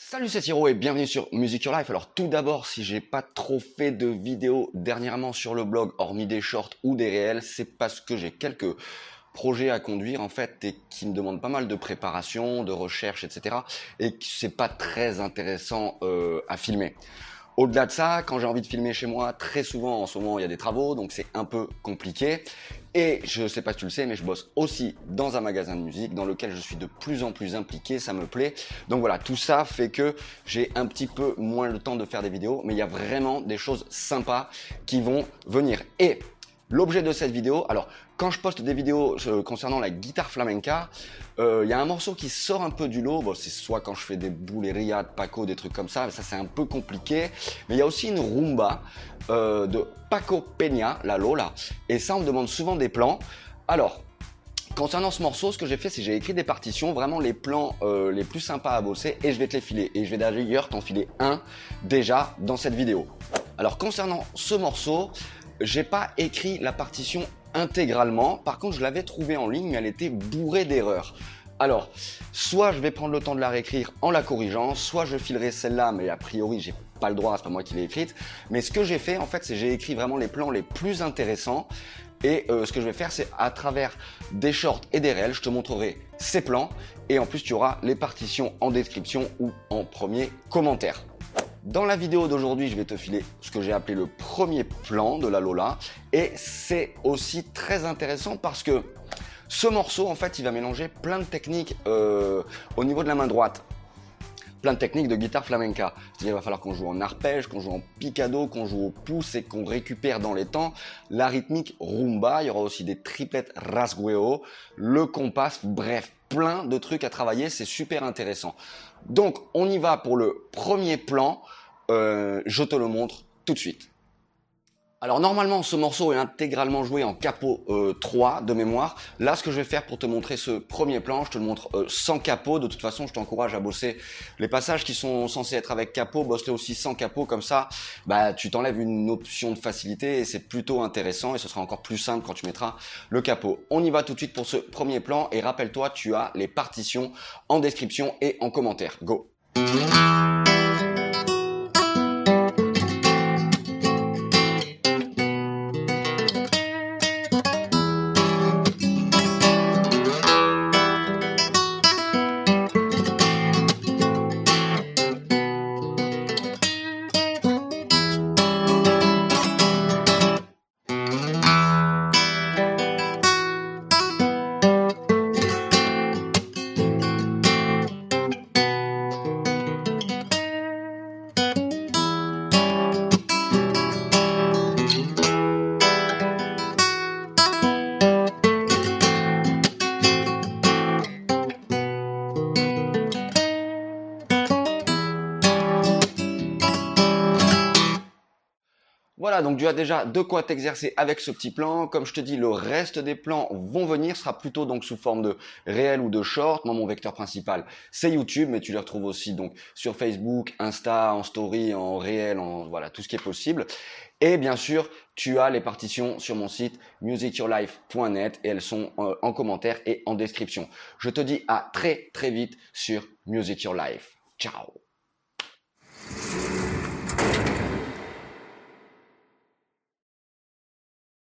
Salut c'est Siro et bienvenue sur Music Your Life. Alors tout d'abord, si j'ai pas trop fait de vidéos dernièrement sur le blog, hormis des shorts ou des réels, c'est parce que j'ai quelques projets à conduire en fait et qui me demandent pas mal de préparation, de recherche, etc. Et que c'est pas très intéressant euh, à filmer. Au-delà de ça, quand j'ai envie de filmer chez moi, très souvent en ce moment il y a des travaux, donc c'est un peu compliqué. Et je ne sais pas si tu le sais, mais je bosse aussi dans un magasin de musique dans lequel je suis de plus en plus impliqué, ça me plaît. Donc voilà, tout ça fait que j'ai un petit peu moins le temps de faire des vidéos, mais il y a vraiment des choses sympas qui vont venir. Et L'objet de cette vidéo, alors quand je poste des vidéos euh, concernant la guitare flamenca, euh, il y a un morceau qui sort un peu du lot. Bon, c'est soit quand je fais des boules riad, Paco, des trucs comme ça, ça c'est un peu compliqué. Mais il y a aussi une rumba euh, de Paco Peña, la Lola, et ça on me demande souvent des plans. Alors, Concernant ce morceau, ce que j'ai fait, c'est j'ai écrit des partitions, vraiment les plans les plus sympas à bosser, et je vais te les filer. Et je vais d'ailleurs t'en filer un déjà dans cette vidéo. Alors concernant ce morceau, j'ai pas écrit la partition intégralement. Par contre, je l'avais trouvée en ligne, mais elle était bourrée d'erreurs. Alors, soit je vais prendre le temps de la réécrire en la corrigeant, soit je filerai celle-là, mais a priori, j'ai pas le droit, c'est pas moi qui l'ai écrite. Mais ce que j'ai fait, en fait, c'est j'ai écrit vraiment les plans les plus intéressants. Et euh, ce que je vais faire, c'est à travers des shorts et des réels, je te montrerai ces plans. Et en plus, tu auras les partitions en description ou en premier commentaire. Dans la vidéo d'aujourd'hui, je vais te filer ce que j'ai appelé le premier plan de la Lola. Et c'est aussi très intéressant parce que ce morceau, en fait, il va mélanger plein de techniques euh, au niveau de la main droite. Plein de techniques de guitare flamenca. Qu'il va falloir qu'on joue en arpège, qu'on joue en picado, qu'on joue au pouce et qu'on récupère dans les temps la rythmique rumba. Il y aura aussi des triplettes rasgueo, le compas, bref, plein de trucs à travailler. C'est super intéressant. Donc, on y va pour le premier plan. Euh, je te le montre tout de suite. Alors normalement ce morceau est intégralement joué en capot 3 euh, de mémoire. Là ce que je vais faire pour te montrer ce premier plan, je te le montre euh, sans capot. De toute façon je t'encourage à bosser les passages qui sont censés être avec capot, bosse-les aussi sans capot comme ça. Bah tu t'enlèves une option de facilité et c'est plutôt intéressant et ce sera encore plus simple quand tu mettras le capot. On y va tout de suite pour ce premier plan et rappelle-toi tu as les partitions en description et en commentaire. Go Voilà, donc tu as déjà de quoi t'exercer avec ce petit plan. Comme je te dis, le reste des plans vont venir, sera plutôt donc sous forme de réel ou de short. Moi, mon vecteur principal, c'est YouTube, mais tu les retrouves aussi donc sur Facebook, Insta, en story, en réel, en voilà, tout ce qui est possible. Et bien sûr, tu as les partitions sur mon site musicyourlife.net et elles sont euh, en commentaire et en description. Je te dis à très très vite sur Music Your Life. Ciao